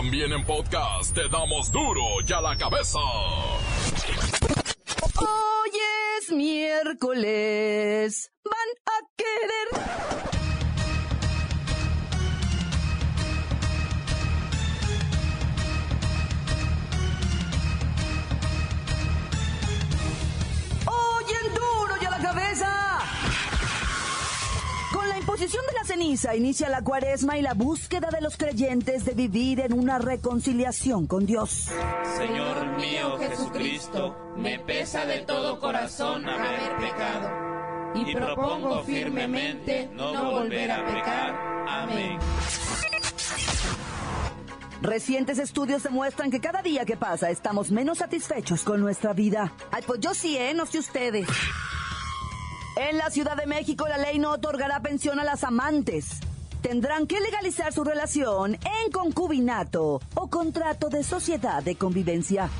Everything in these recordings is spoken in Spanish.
También en podcast te damos duro y a la cabeza. Hoy es miércoles. Van a querer. La imposición de la ceniza inicia la cuaresma y la búsqueda de los creyentes de vivir en una reconciliación con Dios. Señor mío Jesucristo, me pesa de todo corazón haber pecado y propongo firmemente no volver a pecar. Amén. Recientes estudios demuestran que cada día que pasa estamos menos satisfechos con nuestra vida. Ay, pues yo sí, ¿eh? No sé ustedes. En la Ciudad de México la ley no otorgará pensión a las amantes. Tendrán que legalizar su relación en concubinato o contrato de sociedad de convivencia.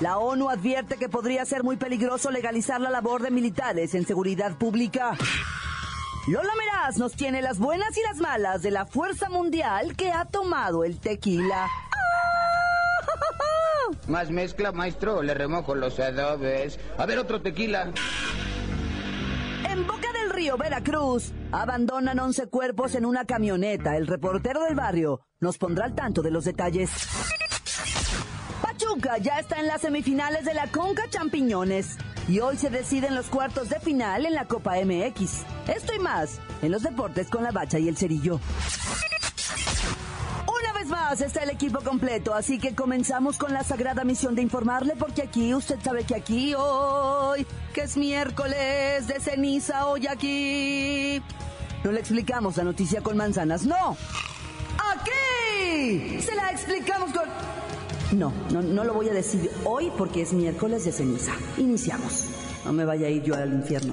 La ONU advierte que podría ser muy peligroso legalizar la labor de militares en seguridad pública. Lola Meraz nos tiene las buenas y las malas de la fuerza mundial que ha tomado el tequila. Más mezcla, maestro, le remojo los adobes. A ver, otro tequila. En Boca del Río, Veracruz, abandonan 11 cuerpos en una camioneta. El reportero del barrio nos pondrá al tanto de los detalles. Pachuca ya está en las semifinales de la Conca Champiñones. Y hoy se deciden los cuartos de final en la Copa MX. Esto y más en los deportes con la bacha y el cerillo. Más está el equipo completo, así que comenzamos con la sagrada misión de informarle, porque aquí, usted sabe que aquí hoy, que es miércoles de ceniza, hoy aquí. No le explicamos la noticia con manzanas, no. Aquí se la explicamos con... No, no, no lo voy a decir hoy porque es miércoles de ceniza. Iniciamos. No me vaya a ir yo al infierno.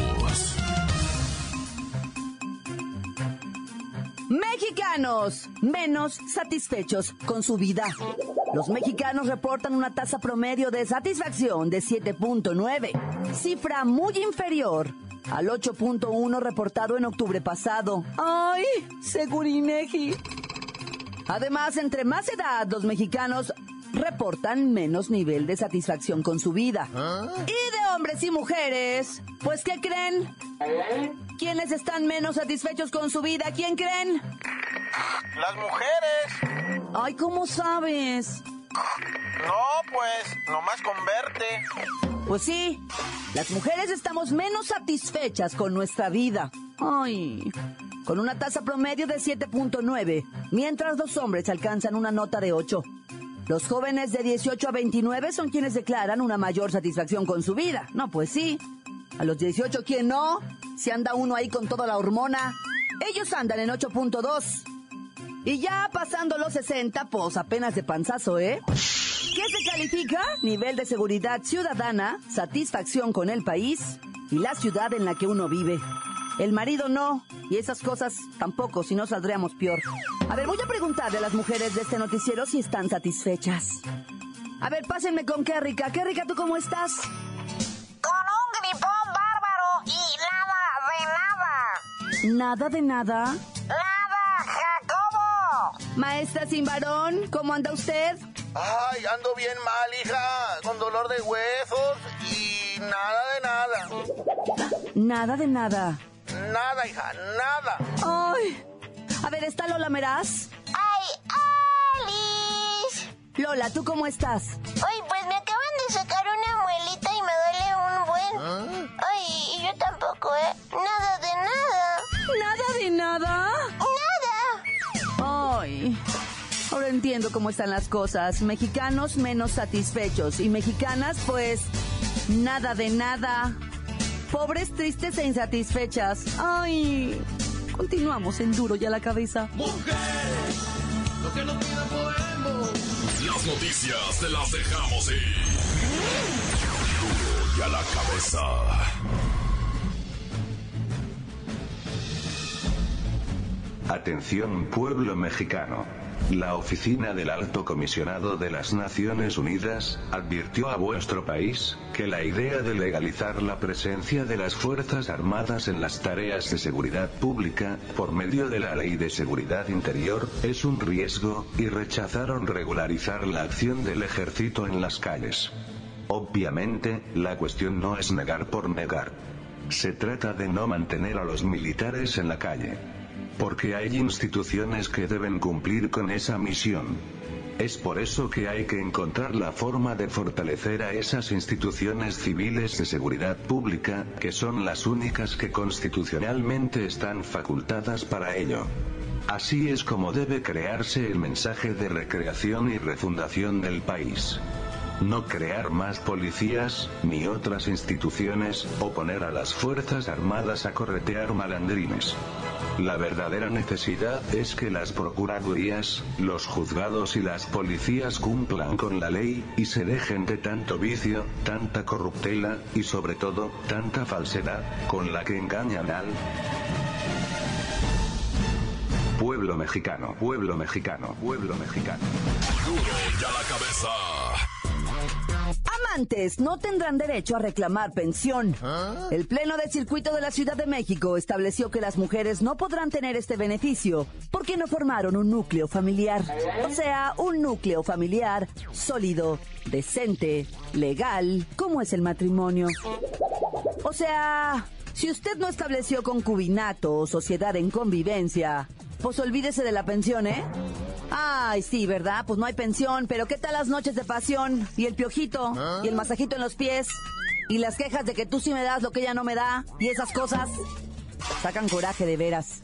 Mexicanos menos satisfechos con su vida. Los mexicanos reportan una tasa promedio de satisfacción de 7.9, cifra muy inferior al 8.1 reportado en octubre pasado. ¡Ay! Según INEGI. Además, entre más edad, los mexicanos reportan menos nivel de satisfacción con su vida. Y de hombres y mujeres, pues ¿qué creen? ¿Quiénes están menos satisfechos con su vida? ¿Quién creen? Las mujeres. Ay, ¿cómo sabes? No, pues, nomás con verte. Pues sí, las mujeres estamos menos satisfechas con nuestra vida. Ay, con una tasa promedio de 7.9, mientras los hombres alcanzan una nota de 8. Los jóvenes de 18 a 29 son quienes declaran una mayor satisfacción con su vida. No, pues sí. A los 18, ¿quién no? Si anda uno ahí con toda la hormona. Ellos andan en 8.2. Y ya pasando los 60, pues apenas de panzazo, ¿eh? ¿Qué se califica? Nivel de seguridad ciudadana, satisfacción con el país y la ciudad en la que uno vive. El marido no, y esas cosas tampoco, si no saldríamos peor. A ver, voy a preguntarle a las mujeres de este noticiero si están satisfechas. A ver, pásenme con Kérrica. Kérrica, ¿tú cómo estás? Con un gripón bárbaro y nada de nada. Nada de nada. Nada, Jacobo. Maestra sin varón, ¿cómo anda usted? Ay, ando bien mal, hija. Con dolor de huesos y nada de nada. Nada de nada. Nada, hija, nada. Ay. A ver, ¿está Lola Meraz? Ay, Alice. Lola, ¿tú cómo estás? Ay, pues me acaban de sacar una muelita y me duele un buen. Ay, y yo tampoco, ¿eh? Nada de nada. ¿Nada de nada? Nada. Ay. Ahora entiendo cómo están las cosas. Mexicanos menos satisfechos y mexicanas, pues, nada de nada. Pobres, tristes e insatisfechas. Ay. Continuamos en duro y a la cabeza. Las noticias te las dejamos ir. Duro y a la cabeza. Atención pueblo mexicano. La oficina del Alto Comisionado de las Naciones Unidas advirtió a vuestro país que la idea de legalizar la presencia de las Fuerzas Armadas en las tareas de seguridad pública, por medio de la Ley de Seguridad Interior, es un riesgo, y rechazaron regularizar la acción del ejército en las calles. Obviamente, la cuestión no es negar por negar. Se trata de no mantener a los militares en la calle. Porque hay instituciones que deben cumplir con esa misión. Es por eso que hay que encontrar la forma de fortalecer a esas instituciones civiles de seguridad pública, que son las únicas que constitucionalmente están facultadas para ello. Así es como debe crearse el mensaje de recreación y refundación del país. No crear más policías, ni otras instituciones, o poner a las Fuerzas Armadas a corretear malandrines. La verdadera necesidad es que las procuradurías, los juzgados y las policías cumplan con la ley, y se dejen de tanto vicio, tanta corruptela, y sobre todo, tanta falsedad, con la que engañan al pueblo mexicano, pueblo mexicano, pueblo mexicano. Ya la cabeza. Amantes no tendrán derecho a reclamar pensión. El Pleno del Circuito de la Ciudad de México estableció que las mujeres no podrán tener este beneficio porque no formaron un núcleo familiar. O sea, un núcleo familiar sólido, decente, legal, como es el matrimonio. O sea, si usted no estableció concubinato o sociedad en convivencia, pues olvídese de la pensión, ¿eh? Ay, sí, ¿verdad? Pues no hay pensión, pero ¿qué tal las noches de pasión? Y el piojito, y el masajito en los pies, y las quejas de que tú sí me das lo que ella no me da, y esas cosas. Sacan coraje de veras.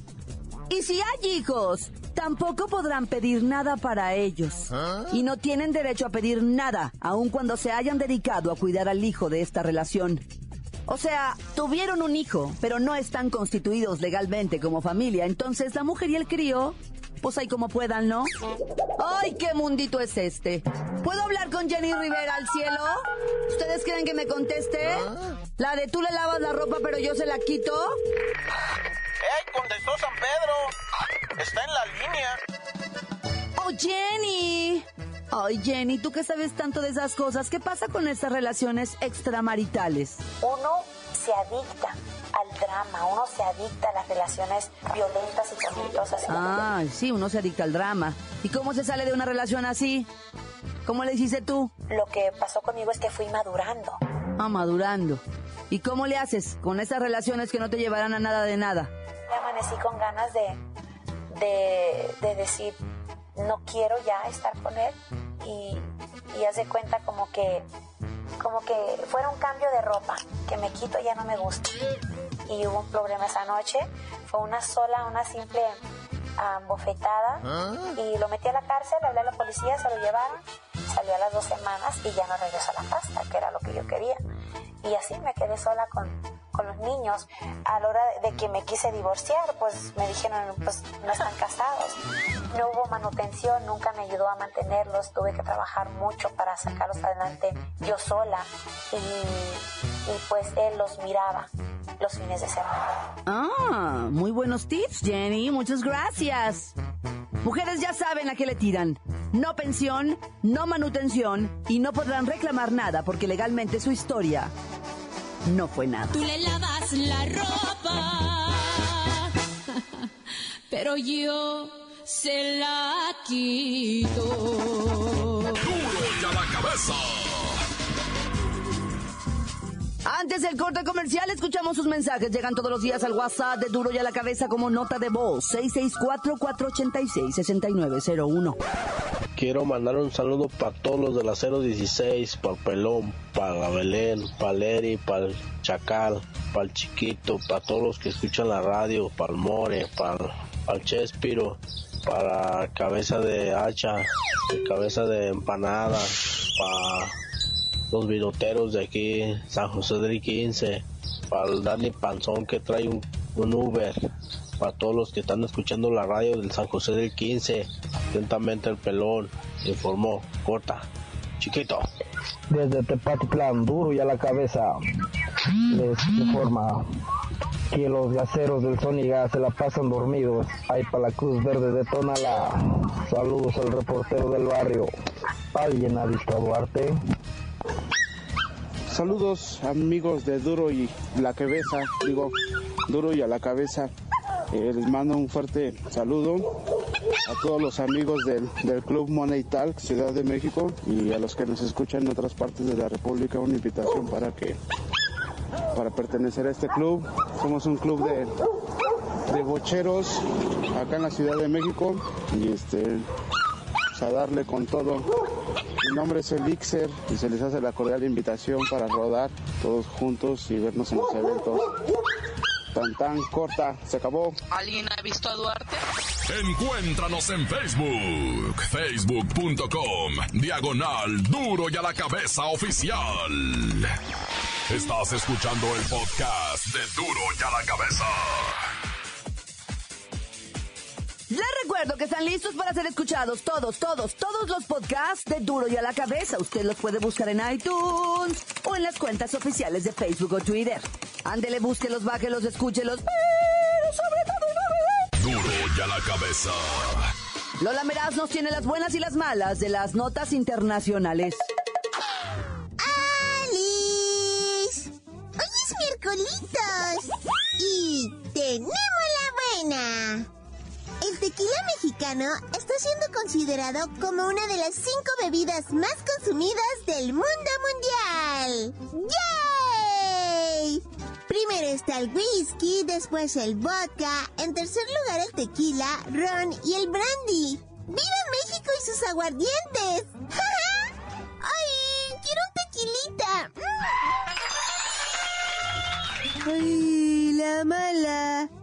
Y si hay hijos, tampoco podrán pedir nada para ellos. Y no tienen derecho a pedir nada, aun cuando se hayan dedicado a cuidar al hijo de esta relación. O sea, tuvieron un hijo, pero no están constituidos legalmente como familia. Entonces la mujer y el crío, pues ahí como puedan, ¿no? ¡Ay, qué mundito es este! ¿Puedo hablar con Jenny Rivera al cielo? ¿Ustedes quieren que me conteste? La de tú le lavas la ropa, pero yo se la quito. ¡Ey! Contestó San Pedro. Está en la línea. ¡Oh, Jenny! Ay, Jenny, tú que sabes tanto de esas cosas, ¿qué pasa con estas relaciones extramaritales? Uno se adicta drama, uno se adicta a las relaciones violentas y tormentosas. Ah, sí, uno se adicta al drama. ¿Y cómo se sale de una relación así? ¿Cómo le hiciste tú? Lo que pasó conmigo es que fui madurando. Ah, madurando. ¿Y cómo le haces con esas relaciones que no te llevarán a nada de nada? Me amanecí con ganas de, de, de decir, no quiero ya estar con él y, y haz de cuenta como que como que fuera un cambio de ropa que me quito ya no me gusta y hubo un problema esa noche. Fue una sola una simple ah, bofetada. Y lo metí a la cárcel hablé a la policía se lo llevaron. Salió a las dos semanas y ya no regresó a la pasta que era lo que yo quería. Y así me quedé sola con, con los niños. A la hora de que me quise divorciar, pues me dijeron, pues no están casados. No hubo manutención, nunca me ayudó a mantenerlos, tuve que trabajar mucho para sacarlos adelante yo sola y, y pues él los miraba los fines de semana. Ah, muy buenos tips, Jenny. Muchas gracias. Mujeres ya saben a qué le tiran. No pensión, no manutención y no podrán reclamar nada porque legalmente su historia no fue nada. Tú le lavas la ropa, pero yo se la quito. Duro ya la cabeza. Antes del corte comercial, escuchamos sus mensajes. Llegan todos los días al WhatsApp de Duro y a la Cabeza como nota de voz. 664-486-6901. Quiero mandar un saludo para todos los de la 016, para el Pelón, para Belén, para Leri, para el Chacal, para el Chiquito, para todos los que escuchan la radio, para el More, para el Chespiro, para Cabeza de Hacha, Cabeza de Empanada, para los viroteros de aquí, San José del 15, para el Dani Panzón que trae un, Uber, para todos los que están escuchando la radio del San José del 15, atentamente el pelón, informó, corta, chiquito. Desde Tepatitlán, duro y a la cabeza, les informa que los gaseros del Soniga se la pasan dormidos. Ahí para la Cruz Verde de Tonala. Saludos al reportero del barrio. ¿Alguien ha visto a Duarte? Saludos amigos de Duro y la Cabeza, digo, Duro y a la Cabeza. Eh, les mando un fuerte saludo a todos los amigos del, del Club Money Talk Ciudad de México y a los que nos escuchan en otras partes de la República una invitación para que para pertenecer a este club. Somos un club de, de bocheros acá en la Ciudad de México y este pues, a darle con todo. Mi nombre es Elixir y se les hace la cordial invitación para rodar todos juntos y vernos en los eventos. Tan tan corta, se acabó. ¿Alguien ha visto a Duarte? Encuéntranos en Facebook, facebook.com, diagonal duro y a la cabeza oficial. Estás escuchando el podcast de duro y a la cabeza. Recuerdo que están listos para ser escuchados todos, todos, todos los podcasts de Duro y a la Cabeza. Usted los puede buscar en iTunes o en las cuentas oficiales de Facebook o Twitter. Ándele, búsquelos, bájelos, escúchelos, pero sobre todo no Duro y a la cabeza. Lola Meraz nos tiene las buenas y las malas de las notas internacionales. ¡Alice! Hoy es miércolitos y tenemos la buena. El tequila mexicano está siendo considerado como una de las cinco bebidas más consumidas del mundo mundial. ¡Yay! Primero está el whisky, después el vodka, en tercer lugar el tequila, ron y el brandy. ¡Viva México y sus aguardientes! ¡Ay! ¡Quiero un tequilita! ¡Ay! La mala.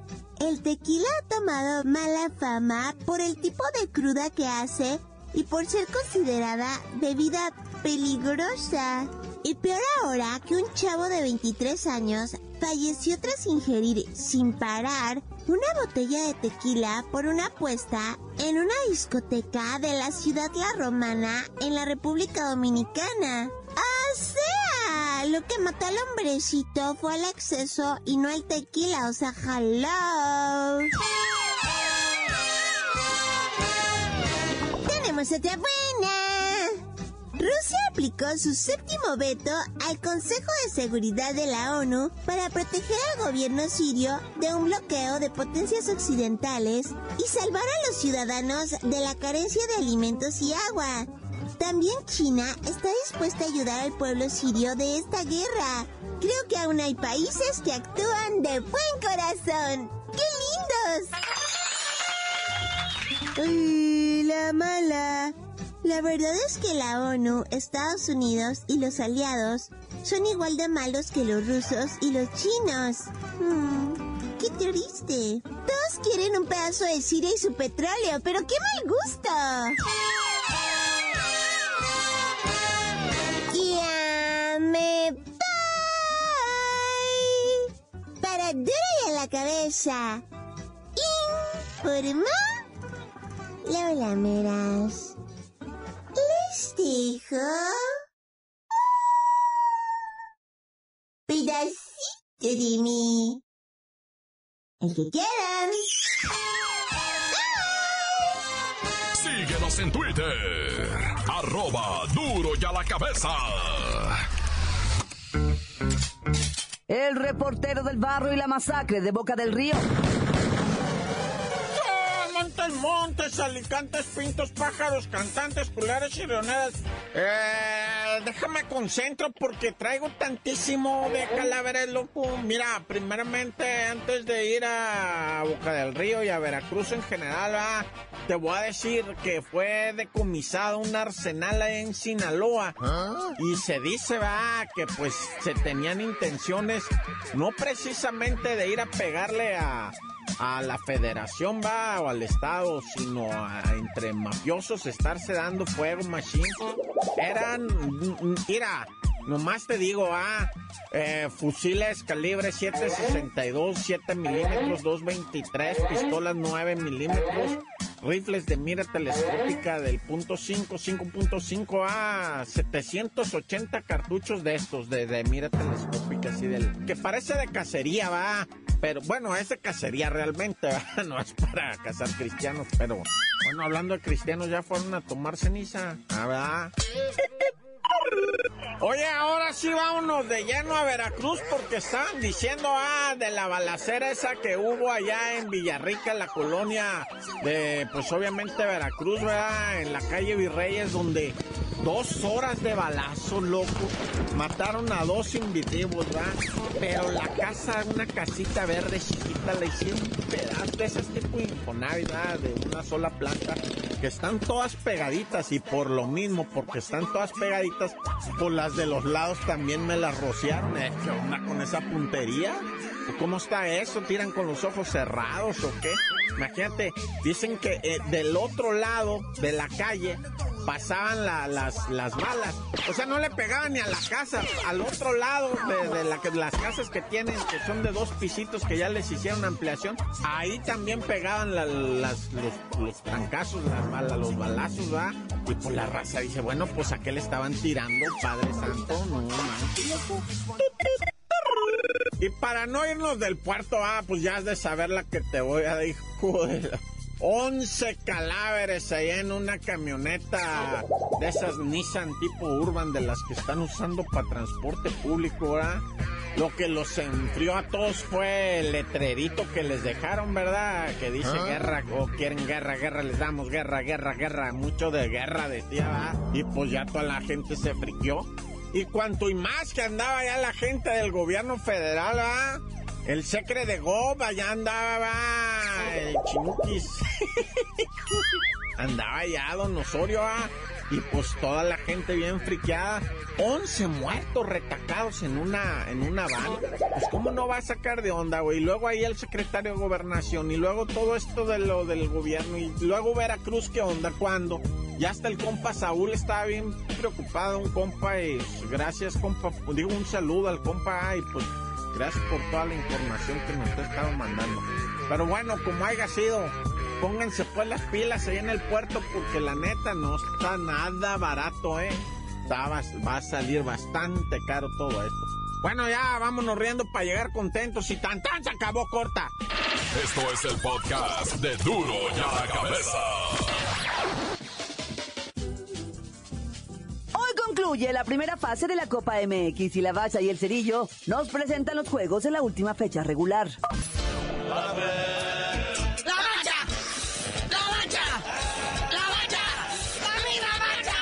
El tequila ha tomado mala fama por el tipo de cruda que hace y por ser considerada bebida peligrosa. Y peor ahora que un chavo de 23 años falleció tras ingerir sin parar una botella de tequila por una apuesta en una discoteca de la ciudad La Romana en la República Dominicana. ¡O sea! Lo que mató al hombrecito fue el exceso y no el tequila, o sea, hello. Tenemos otra buena. Rusia aplicó su séptimo veto al Consejo de Seguridad de la ONU para proteger al gobierno sirio de un bloqueo de potencias occidentales y salvar a los ciudadanos de la carencia de alimentos y agua. También China está dispuesta a ayudar al pueblo sirio de esta guerra. Creo que aún hay países que actúan de buen corazón. ¡Qué lindos! ¡Ay, la mala! La verdad es que la ONU, Estados Unidos y los aliados son igual de malos que los rusos y los chinos. Hmm, ¡Qué triste! Todos quieren un pedazo de Siria y su petróleo, pero ¡qué mal gusto! Para duro y a la cabeza. Informa Lola Meras. Les dejo pedacito de mí. El que quieran. Síguenos en Twitter. Arroba duro y a la cabeza. El reportero del barrio y la masacre de Boca del Río. Montes, montes, alicantes, pintos, pájaros, cantantes, culeras y leoneras. Eh, déjame concentro porque traigo tantísimo de calaveras, loco. Mira, primeramente, antes de ir a Boca del Río y a Veracruz en general, ah, te voy a decir que fue decomisado un arsenal en Sinaloa. Y se dice, va, que pues se tenían intenciones no precisamente de ir a pegarle a a la federación va o al estado, sino a, entre mafiosos estarse dando fuego, machine. Eran, mira, nomás te digo, ah, eh, fusiles calibre 7.62, 7 milímetros, 2.23, pistolas 9 milímetros, rifles de mira telescópica del punto 5, 5.5 a 780 cartuchos de estos de, mira telescópica, así del que parece de cacería, va. Pero bueno, es de cacería realmente, ¿va? no es para cazar cristianos, pero bueno, hablando de cristianos, ya fueron a tomar ceniza, ah, ¿verdad? Oye, ahora sí vámonos de lleno a Veracruz porque estaban diciendo, ah, de la balacera esa que hubo allá en Villarrica, la colonia de, pues obviamente Veracruz, ¿verdad? En la calle Virreyes, donde dos horas de balazo, loco, mataron a dos individuos, ¿verdad? Pero la casa, una casita verde chiquita, la hicieron un pedazo de esas tipo Infonavit. De una sola planta, están todas pegaditas y por lo mismo, porque están todas pegaditas, por las de los lados también me las rociaron. ¿eh? ¿Qué onda con esa puntería? ¿Cómo está eso? ¿Tiran con los ojos cerrados o qué? Imagínate, dicen que eh, del otro lado de la calle pasaban la- las, las balas. O sea, no le pegaban ni a la casa. Al otro lado de, las casas que tienen, que son de dos pisitos que ya les hicieron ampliación, ahí también pegaban la- las, los, trancazos, las balas, los balazos, ¿va? Y pues la raza dice, bueno, pues a qué le estaban tirando, Padre Santo, no loco. Y para no irnos del puerto, ah, pues ya has de saber la que te voy a decir, joder. 11 cadáveres ahí en una camioneta de esas Nissan tipo Urban de las que están usando para transporte público, ¿verdad? Lo que los enfrió a todos fue el letrerito que les dejaron, ¿verdad? Que dice Ah. guerra, o quieren guerra, guerra, les damos guerra, guerra, guerra, mucho de guerra decía, ¿verdad? Y pues ya toda la gente se friqueó. Y cuanto y más que andaba ya la gente del gobierno federal, ¿verdad? El secre de Gob, allá andaba, el chinuquis. andaba ya don Osorio, ¿va? Y pues toda la gente bien friqueada. 11 muertos retacados en una, en una van. Pues cómo no va a sacar de onda, güey. Y luego ahí el secretario de gobernación. Y luego todo esto de lo del gobierno. Y luego Veracruz, ¿qué onda? ¿Cuándo? Ya hasta el compa Saúl estaba bien preocupado, un compa, y pues, gracias compa, digo un saludo al compa, y pues gracias por toda la información que nos estado mandando. Pero bueno, como haya sido, pónganse pues las pilas ahí en el puerto, porque la neta no está nada barato, eh. Bas- va a salir bastante caro todo esto. Bueno, ya vámonos riendo para llegar contentos y tan tan se acabó corta. Esto es el podcast de Duro y a la Cabeza. Concluye la primera fase de la Copa MX y la Bacha y el Cerillo nos presentan los juegos de la última fecha regular. ¡La bacha! ¡La bacha! ¡La bacha! ¡A mí la bacha!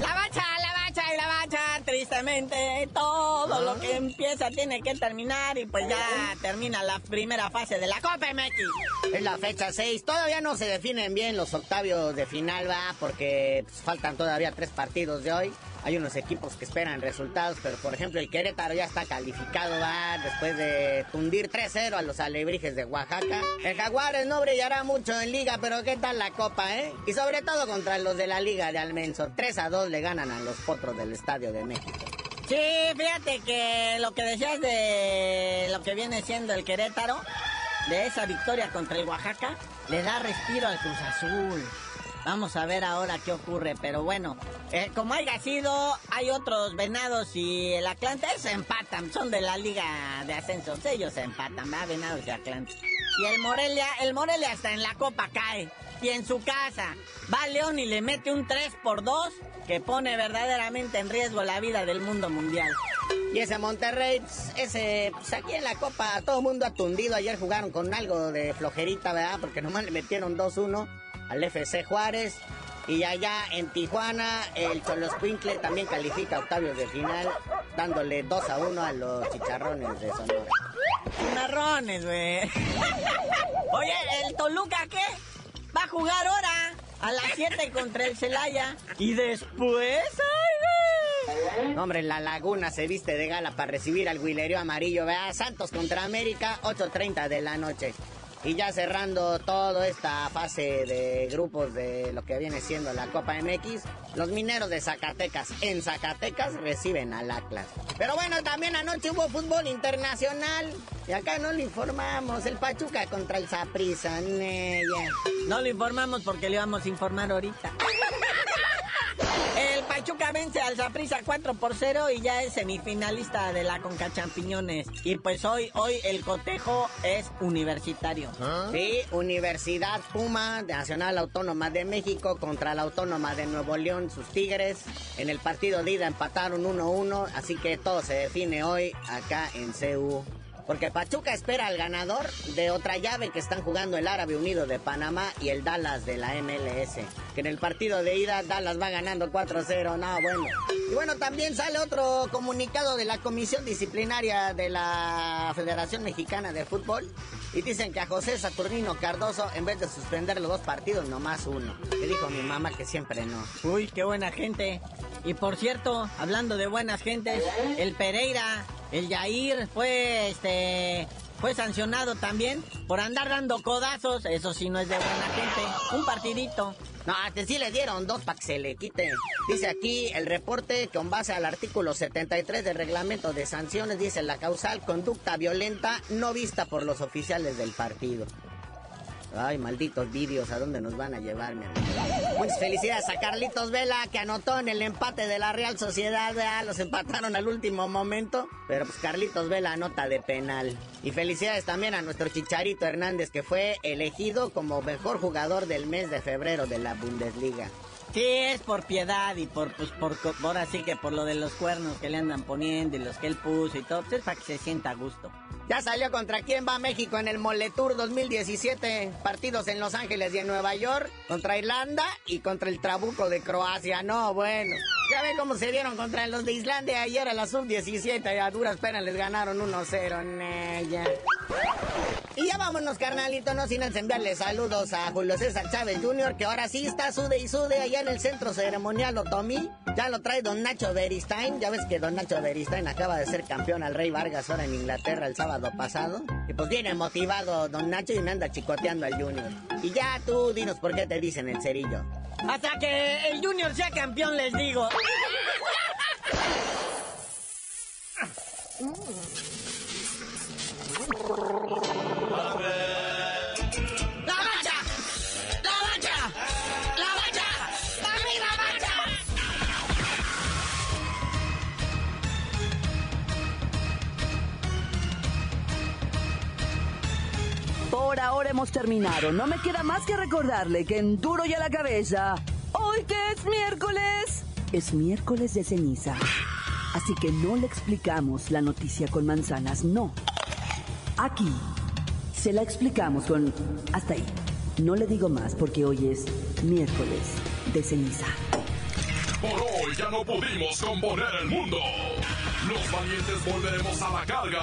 La bacha, la bacha y la bacha, tristemente todo lo que empieza tiene que terminar y pues ya termina la primera fase de la Copa MX. Es la fecha 6. Todavía no se definen bien los octavios de final, va, porque pues, faltan todavía tres partidos de hoy. Hay unos equipos que esperan resultados, pero por ejemplo el Querétaro ya está calificado, después de tundir 3-0 a los alebrijes de Oaxaca. El Jaguares no brillará mucho en liga, pero ¿qué tal la copa, eh? Y sobre todo contra los de la liga de Almenso. 3-2 le ganan a los potros del Estadio de México. Sí, fíjate que lo que decías de lo que viene siendo el Querétaro, de esa victoria contra el Oaxaca, le da respiro al Cruz Azul. Vamos a ver ahora qué ocurre, pero bueno, eh, como haya sido, hay otros venados y el Atlante se empatan, son de la liga de ascensos, ellos se empatan, va, venados y Atlante. Y el Morelia, el Morelia hasta en la copa cae, y en su casa, va León y le mete un 3 por 2 que pone verdaderamente en riesgo la vida del mundo mundial. Y ese Monterrey, pues, ese, pues aquí en la Copa todo mundo atundido. Ayer jugaron con algo de flojerita, ¿verdad? Porque nomás le metieron 2-1 al FC Juárez. Y allá en Tijuana, el Choloscuincle también califica a octavios de final, dándole 2-1 a los chicharrones de Sonora. Marrones, güey. Oye, ¿el Toluca qué? Va a jugar ahora a las 7 contra el Celaya. Y después, ay, güey. No, hombre, la Laguna se viste de gala para recibir al Guilerio Amarillo, ¿verdad? Santos contra América, 8.30 de la noche. Y ya cerrando toda esta fase de grupos de lo que viene siendo la Copa MX, los mineros de Zacatecas en Zacatecas reciben al Atlas. Pero bueno, también anoche hubo fútbol internacional. Y acá no le informamos. El Pachuca contra el Saprissa. No le informamos porque le vamos a informar ahorita. Pachuca vence al Zaprisa 4 por 0 y ya es semifinalista de la Conca Champiñones. Y pues hoy, hoy el cotejo es universitario. ¿Ah? Sí, Universidad Puma, Nacional Autónoma de México contra la Autónoma de Nuevo León, sus Tigres. En el partido de ida empataron 1-1, así que todo se define hoy acá en CU. Porque Pachuca espera al ganador de otra llave que están jugando el Árabe Unido de Panamá y el Dallas de la MLS. Que en el partido de ida Dallas va ganando 4-0. No, bueno. Y bueno, también sale otro comunicado de la Comisión Disciplinaria de la Federación Mexicana de Fútbol. Y dicen que a José Saturnino Cardoso, en vez de suspender los dos partidos, nomás uno. Le dijo mi mamá que siempre no. Uy, qué buena gente. Y por cierto, hablando de buenas gentes, el Pereira el Yair fue, este, fue sancionado también por andar dando codazos. Eso sí no es de buena gente. Un partidito. No, sí le dieron dos para que se le quite. Dice aquí el reporte con base al artículo 73 del reglamento de sanciones, dice la causal conducta violenta no vista por los oficiales del partido. Ay, malditos vídeos, ¿a dónde nos van a llevar, mi amigo? Muchas felicidades a Carlitos Vela, que anotó en el empate de la Real Sociedad. ¿verdad? Los empataron al último momento, pero pues Carlitos Vela anota de penal. Y felicidades también a nuestro Chicharito Hernández, que fue elegido como mejor jugador del mes de febrero de la Bundesliga. Sí, es por piedad y por, pues, por, ahora sí que por lo de los cuernos que le andan poniendo y los que él puso y todo, pues es para que se sienta a gusto. Ya salió contra quién va México en el Moletour 2017. Partidos en Los Ángeles y en Nueva York. Contra Irlanda y contra el Trabuco de Croacia. No, bueno. Ya ven cómo se dieron contra los de Islandia ayer a la sub-17 y a duras penas les ganaron 1-0 en ella. Y ya vámonos, carnalito, no sin enviarle saludos a Julio César Chávez Jr., que ahora sí está sude y sude allá en el centro ceremonial Otomí. Ya lo trae don Nacho Beristain. Ya ves que don Nacho Beristain acaba de ser campeón al Rey Vargas ahora en Inglaterra el sábado pasado. Y pues viene motivado don Nacho y me anda chicoteando al Junior. Y ya tú dinos por qué te dicen el cerillo. Hasta que el Junior sea campeón, les digo. Ahora hemos terminado. No me queda más que recordarle que en duro y a la cabeza, hoy que es miércoles, es miércoles de ceniza. Así que no le explicamos la noticia con manzanas, no. Aquí se la explicamos con... Hasta ahí. No le digo más porque hoy es miércoles de ceniza. Por hoy ya no pudimos componer el mundo. Los valientes volveremos a la carga.